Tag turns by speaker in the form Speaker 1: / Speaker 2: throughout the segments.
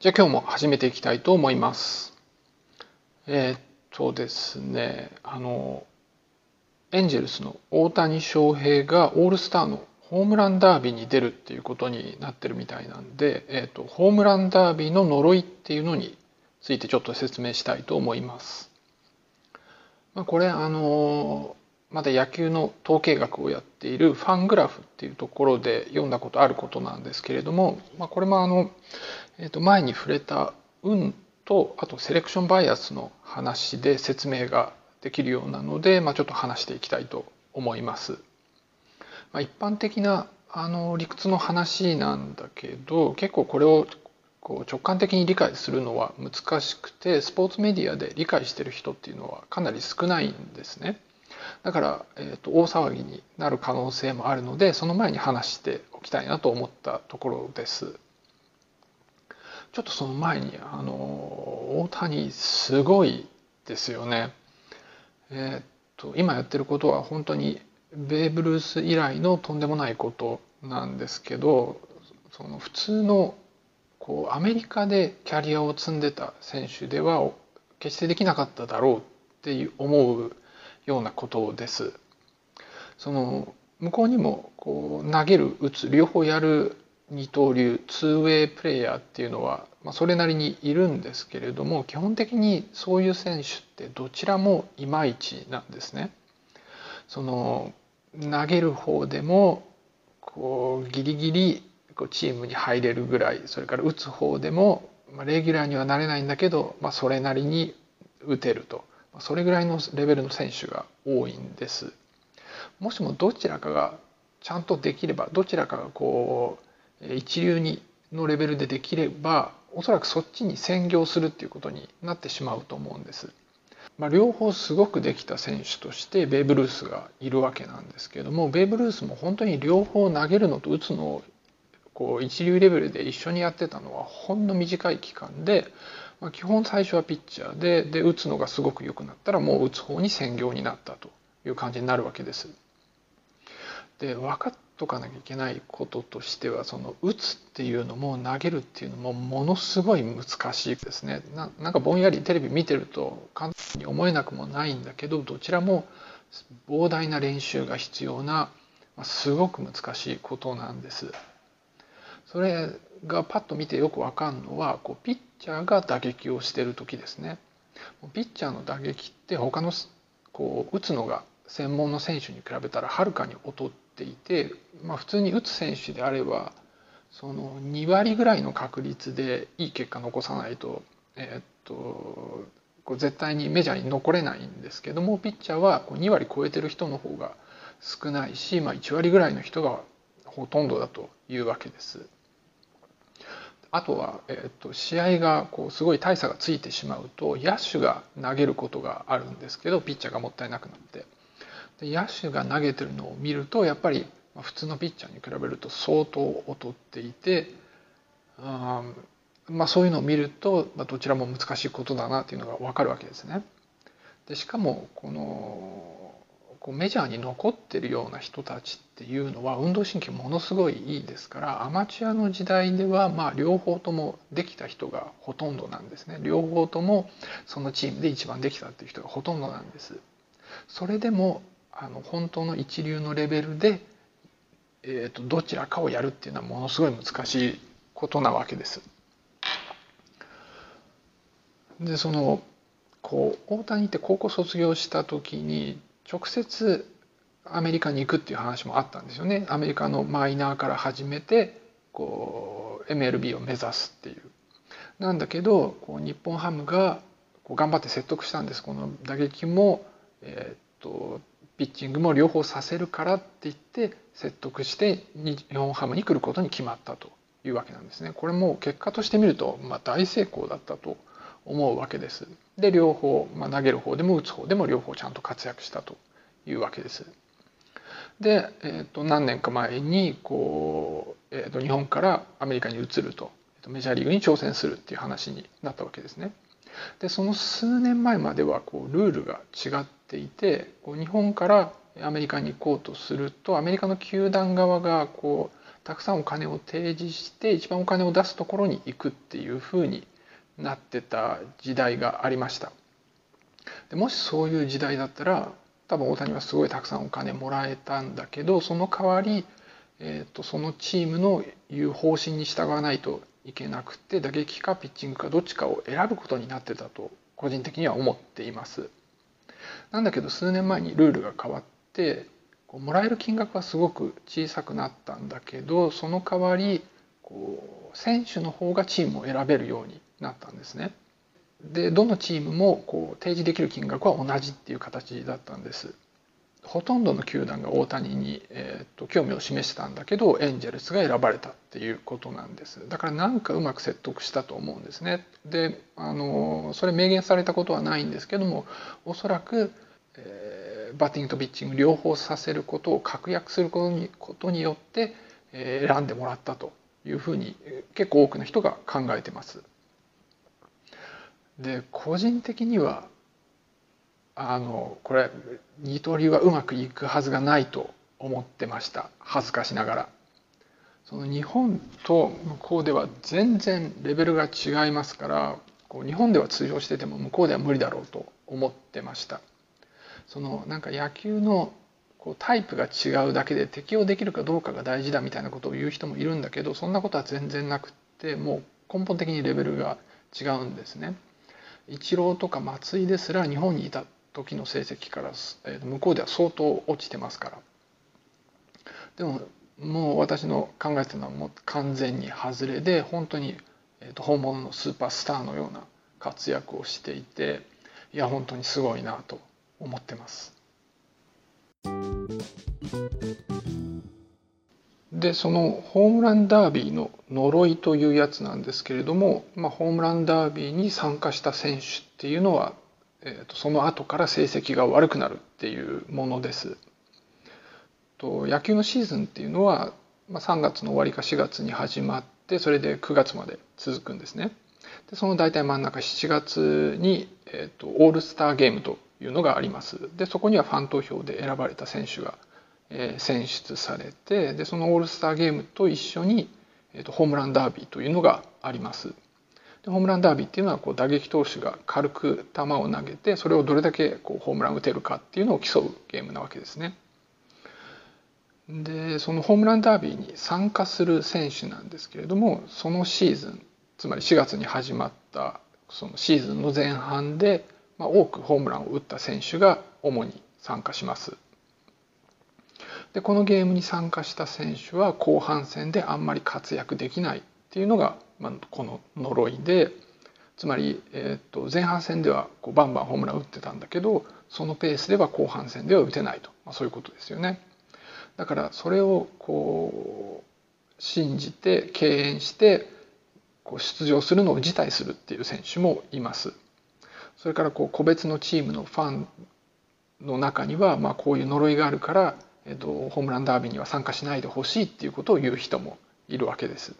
Speaker 1: じゃあ今日も始めていきたいと思います。えー、っとですね、あの、エンジェルスの大谷翔平がオールスターのホームランダービーに出るっていうことになってるみたいなんで、えー、っと、ホームランダービーの呪いっていうのについてちょっと説明したいと思います。まあ、これ、あの、まだ野球の統計学をやっているファングラフっていうところで読んだことあることなんですけれども、まあ、これもあの、えー、と前に触れた運とあとセレクションバイアスの話で説明ができるようなので、まあ、ちょっと話していきたいと思います。まあ、一般的なあの理屈の話なんだけど結構これをこう直感的に理解するのは難しくてスポーツメディアで理解してる人っていうのはかなり少ないんですね。だから、えーと大騒ぎになる可能性もあるのでその前に話しておきたいなと思ったところです。ちょっとその前にあの大谷すごいですよね。えー、と今やってることは本当にベーブ・ルース以来のとんでもないことなんですけどその普通のこうアメリカでキャリアを積んでた選手では決してできなかっただろうっていう思うようなことです。その向こうにもこう投げる打つ両方やる二刀流ツーウェイプレーヤーっていうのは、まあ、それなりにいるんですけれども基本的にそういう選手ってどちらもいまいちなんですね。その投げる方でもこうギリギリこうチームに入れるぐらいそれから打つ方でも、まあ、レギュラーにはなれないんだけど、まあ、それなりに打てるとそれぐらいのレベルの選手が多いんです。もしもどちらかがちゃんとできればどちらかがこう一流にのレベルでできればおそらくそっちに専業するっていうことになってしまうと思うんです。まあ、両方すごくできた選手としてベーブ・ルースがいるわけなんですけれどもベーブ・ルースも本当に両方投げるのと打つのをこう一流レベルで一緒にやってたのはほんの短い期間で、まあ、基本最初はピッチャーでで打つのがすごく良くなったらもう打つ方に専業になったという感じになるわけです。で分かっとかなきゃいけないこととしてはその打つっていうのも投げるっていうのもものすごい難しいですねななんかぼんやりテレビ見てると簡単に思えなくもないんだけどどちらも膨大な練習が必要なますごく難しいことなんです。それがパッと見てよくわかるのはこうピッチャーが打撃をしてる時ですね。ピッチャーの打撃って他のこう打つのが専門の選手に比べたらはるかに劣っていて、まあ、普通に打つ選手であればその2割ぐらいの確率でいい結果残さないと,、えー、っとこう絶対にメジャーに残れないんですけどもピッチャーはこう2割超えてる人の方が少ないし、まあ、1割ぐらいの人がほとんどだというわけです。あとは、えー、と試合がこうすごい大差がついてしまうと野手が投げることがあるんですけどピッチャーがもったいなくなってで野手が投げてるのを見るとやっぱり普通のピッチャーに比べると相当劣っていてあまあそういうのを見ると、まあ、どちらも難しいことだなっていうのが分かるわけですね。でしかもこのこうメジャーに残ってるような人たちっていうのは運動神経ものすごいいいですからアマチュアの時代ではまあ両方ともできた人がほとんどなんですね両方ともそのチームで一番できたっていう人がほとんどなんですそれでもあの本当の一流のレベルで、えーと、どちらかをやるっていうのはものすごい難しいことなわけです。でそのこう大谷って高校卒業した時に直接アメリカに行くっていう話もあったんですよね。アメリカのマイナーから始めてこう MLB を目指すっていう。なんだけどこう日本ハムがこう頑張って説得したんです。この打撃も、えー、っとピッチングも両方させるからって言って説得して日本ハムに来ることに決まったというわけなんですね。これも結果としてみると、まあ、大成功だったと思うわけです。で両方、まあ、投げる方でも打つ方でも両方ちゃんと活躍したというわけです。で、えー、と何年か前にこう、えー、と日本からアメリカに移るとえー、とメジャーリーグに挑戦するっていう話になったわけですね。でその数年前まではこうルールが違っていてこう日本からアメリカに行こうとするとアメリカの球団側がこうたくさんお金を提示して一番お金を出すところに行くっていうふうになってた時代がありましたでもしそういう時代だったら多分大谷はすごいたくさんお金もらえたんだけどその代わり、えーと、そのチームの言う方針に従わないといけなくて打撃かピッチングかどっちかを選ぶことになってたと個人的には思っています。なんだけど数年前にルールが変わってこうもらえる金額はすごく小さくなったんだけどその代わりこう選手の方がチームを選べるようになったんですね。でどのチームもこう提示できる金額は同じっていう形だったんです。ほとんどの球団が大谷に、えーと、興味を示したんだけどエンジェルスが選ばれたっていうことなんですだからなんかうまく説得したと思うんですねであのそれ明言されたことはないんですけどもおそらく、えー、バッティングとピッチング両方させることを確約することにことによって、えー、選んでもらったというふうに結構多くの人が考えてますで個人的にはあのこれ二刀流はうまくいくはずがないと思ってました。恥ずかしながら。その日本と向こうでは全然レベルが違いますからこう日本では通用してても向こうでは無理だろうと思ってました。そのなんか野球のこうタイプが違うだけで適応できるかどうかが大事だみたいなことを言う人もいるんだけどそんなことは全然なくってもう根本的にレベルが違うんですね。イチローとか松井ですら日本にいた時の成績から向こうでは相当落ちてますからでももう私の考えてるのはもう完全に外れで本当に本物のスーパースターのような活躍をしていていや本当にすごいなと思ってます。でそのホームランダービーの呪いというやつなんですけれども、まあ、ホームランダービーに参加した選手っていうのは、えー、とその後から成績が悪くなるっていうものです。と野球のシーズンっていうのは、まあ、3月の終わりか4月に始まってそれで9月まで続くんですね。でその大体真ん中7月に、えー、とオールスターゲームというのがあります。でそこにはファン投票で選ばれた選手が選出されてでそのオールスターゲームと一緒に、えー、とホームランダービーというのがあります。でホームランダービーっていうのはこう打撃投手が軽く球を投げてそれをどれだけこうホームラン打てるかっていうのを競うゲームなわけですね。でそのホームランダービーに参加する選手なんですけれどもそのシーズンつまり4月に始まったそのシーズンの前半で、まあ、多くホームランを打った選手が主に参加します。でこのゲームに参加した選手は後半戦であんまり活躍できないっていうのが、まあ、この呪いでつまり、えー、と前半戦ではこうバンバンホームラン打ってたんだけどそのペースでは後半戦では打てないと、まあ、そういうことですよね。だからそれをこう信じて敬遠してこう出場するのを辞退するっていう選手もいます。それからこう個別のチームのファンの中には、まあ、こういう呪いがあるからえっと、ホームランダービーには参加しないでほしいっていうことを言う人もいるわけです。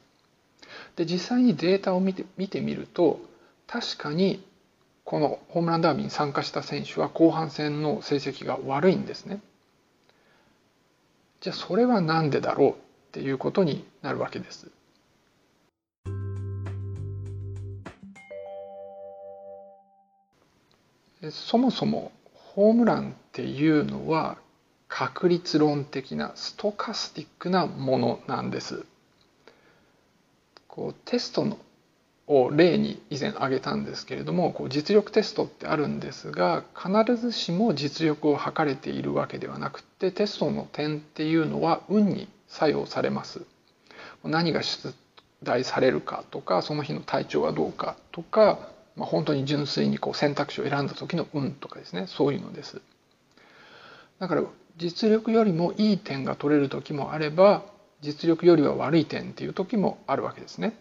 Speaker 1: で実際にデータを見て見てみると確かにこのホームランダービーに参加した選手は後半戦の成績が悪いんですね。じゃあそれは何でだろうっていうことになるわけです。そもそもホームランっていうのは確率論的なストカスティックなものなんです。こうテストのを例に以前挙げたんですけれどもこう実力テストってあるんですが必ずしも実力を測れているわけではなくてテストの点っていうのは運に作用されます。何が出題されるかとかその日の体調はどうかとか、まあ、本当に純粋にこう選択肢を選んだ時の運とかですねそういうのです。だから実力よりもいい点が取れる時もあれば実力よりは悪い点っていう時もあるわけですね。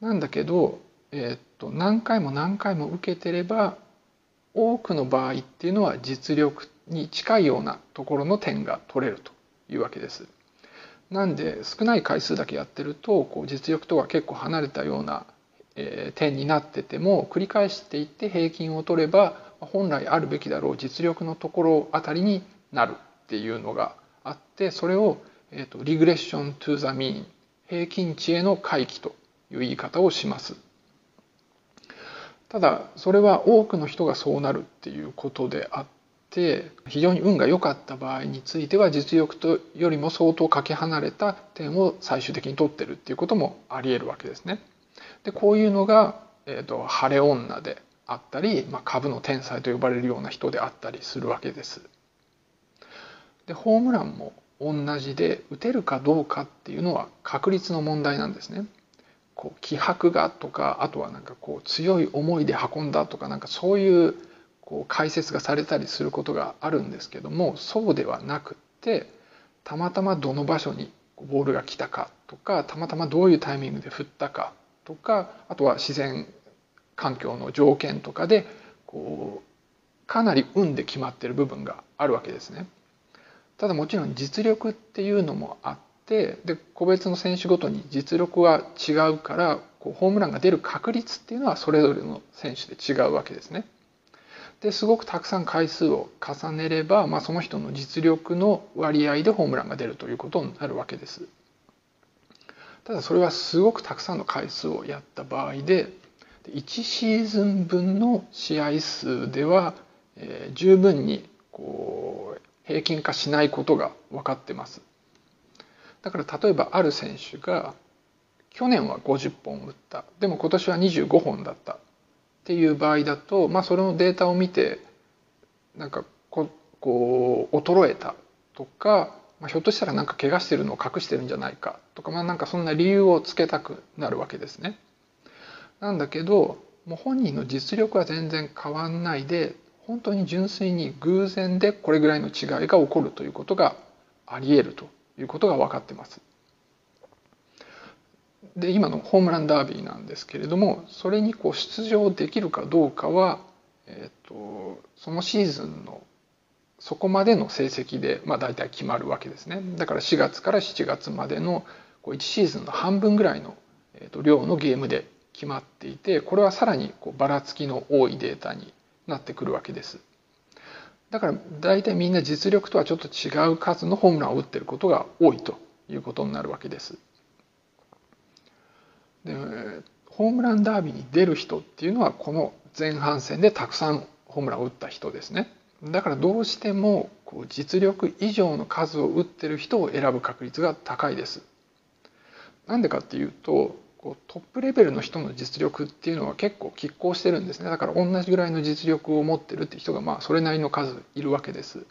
Speaker 1: なんだけど、えー、っと何回も何回も受けてれば多くの場合っていうのは実力に近いようなところの点が取れるというわけです。なんで少ない回数だけやってるとこう実力とは結構離れたような、え点になってても繰り返していって平均を取れば本来あるべきだろう実力のところあたりになるっていうのがあってそれをえーと、リグレッション・トゥ・ザ・ミーン平均値への回帰という言い方をしますただそれは多くの人がそうなるっていうことであって非常に運が良かった場合については実力とよりも相当かけ離れた点を最終的に取ってるっていうこともありえるわけですね。でこういうのが、えーと、晴れ女であったり、まあ、株の天才と呼ばれるような人であったりするわけです。でホームランも同じで打てるかどうかっていうのは確率の問題なんですね。こう気迫がとかあとはなんかこう強い思いで運んだとかなんかそういうこう解説がされたりすることがあるんですけどもそうではなくってたまたまどの場所にボールが来たかとかたまたまどういうタイミングで振ったかとかあとは自然環境の条件とかでこうかなり運で決まってる部分があるわけですね。ただもちろん実力っていうのもあってで個別の選手ごとに実力は違うからこうホームランが出る確率っていうのはそれぞれの選手で違うわけですね。ですごくたくさん回数を重ねれば、まあ、その人の実力の割合でホームランが出るということになるわけです。ただそれはすごくたくさんの回数をやった場合で1シーズン分の試合数では、えー、十分にこう平均化しないことが分かってます。だから例えばある選手が去年は50本打ったでも今年は25本だったっていう場合だと、まあ、それのデータを見てなんかここう衰えたとか、まあ、ひょっとしたらなんか怪我してるのを隠してるんじゃないかとか、まあ、なんかそんな理由をつけたくなるわけですね。なんだけどもう本人の実力は全然変わんないで本当に純粋に偶然でこれぐらいの違いが起こるということがありえるということが分かってます。で今のホームランダービーなんですけれどもそれにこう出場できるかどうかは、えーと、そのシーズンのそこまでの成績で、まあ、大体決まるわけですねだから4月から7月までのこう1シーズンの半分ぐらいの、えーと、量のゲームで決まっていてこれはさらにこうばらつきの多いデータになってくるわけです。だから大体みんな実力とはちょっと違う数のホームランを打ってることが多いということになるわけです。でホームランダービーに出る人っていうのはこの前半戦でたくさんホームランを打った人ですね。だからどうしてもこう実力以上の数を打ってる人を選ぶ確率が高いです。なんでかっていうとこうトップレベルの人の実力っていうのは結構拮抗してるんですね。だから同じぐらいの実力を持ってるって人がまあそれなりの数いるわけです。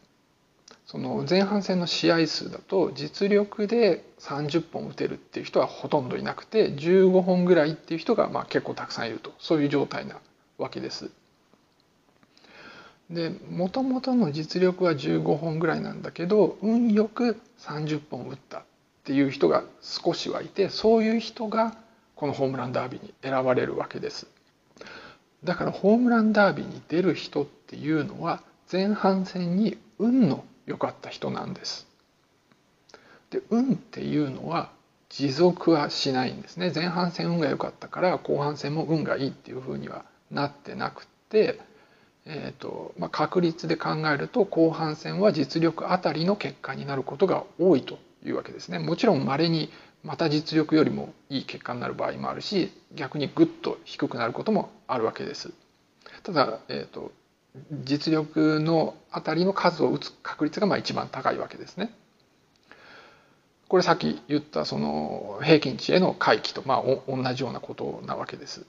Speaker 1: その前半戦の試合数だと実力で30本打てるっていう人はほとんどいなくて15本ぐらいっていう人がまあ結構たくさんいると。そういう状態なわけです。でもともとの実力は15本ぐらいなんだけど運よく30本打ったっていう人が少しはいてそういう人がこのホームランダービーに選ばれるわけです。だからホームランダービーに出る人っていうのは前半戦に運の良かった人なんです。で運っていうのは持続はしないんですね前半戦運が良かったから後半戦も運がいいっていうふうにはなってなくて、えーとまあ、確率で考えると後半戦は実力あたりの結果になることが多いというわけですね。もちろん稀にまた実力よりもいい結果になる場合もあるし逆にぐっと低くなることもあるわけです。ただ、えーと実力のあたりの数を打つ確率がまあ一番高いわけですね。これさっき言ったその平均値への回帰とまあ同じようなことなわけです。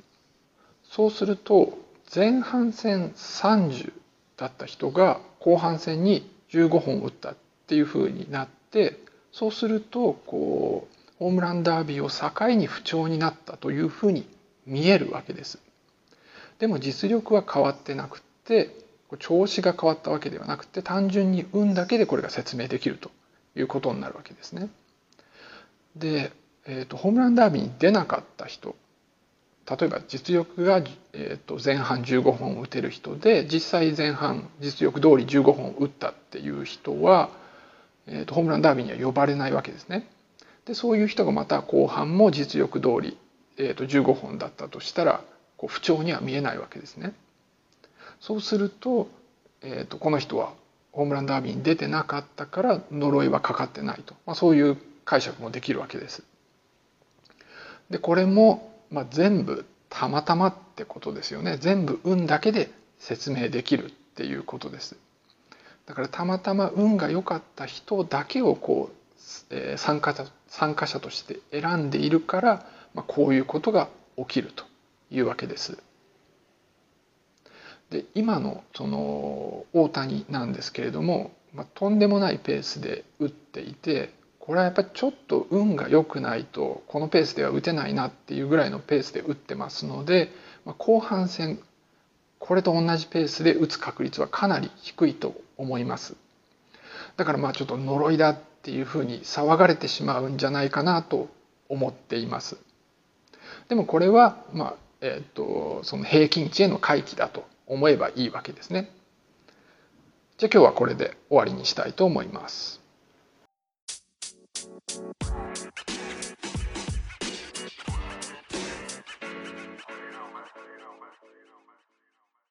Speaker 1: そうすると前半戦30だった人が後半戦に15本打ったっていうふうになってそうするとこうホームランダービーを境に不調になったというふうに見えるわけです。でも実力は変わってなくって調子が変わったわけではなくて単純に運だけでこれが説明できるということになるわけですね。で、えーと、ホームランダービーに出なかった人例えば実力が、えーと、前半15本打てる人で実際前半実力通り15本打ったっていう人は、えーと、ホームランダービーには呼ばれないわけですね。でそういう人がまた後半も実力通り、えー、と15本だったとしたらこう不調には見えないわけですね。そうすると,、えー、とこの人はホームランダービーに出てなかったから呪いはかかってないと、まあ、そういう解釈もできるわけです。でこれも、まあ、全部たまたまってことですよね全部運だけで説明できるっていうことです。だからたまたま運が良かった人だけをこう、え、参加者参加者として選んでいるから、まあ、こういうことが起きるというわけです。で今のその大谷なんですけれども、まあ、とんでもないペースで打っていてこれはやっぱりちょっと運が良くないとこのペースでは打てないなっていうぐらいのペースで打ってますので、まあ、後半戦これと同じペースで打つ確率はかなり低いと思いますだからまあちょっと呪いだていうふうに騒がれてしまうんじゃないかなと思っていますでもこれはまあえっ、ー、とその平均値への回帰だと思えばいいわけですね。じゃあ今日はこれで終わりにしたいと思います。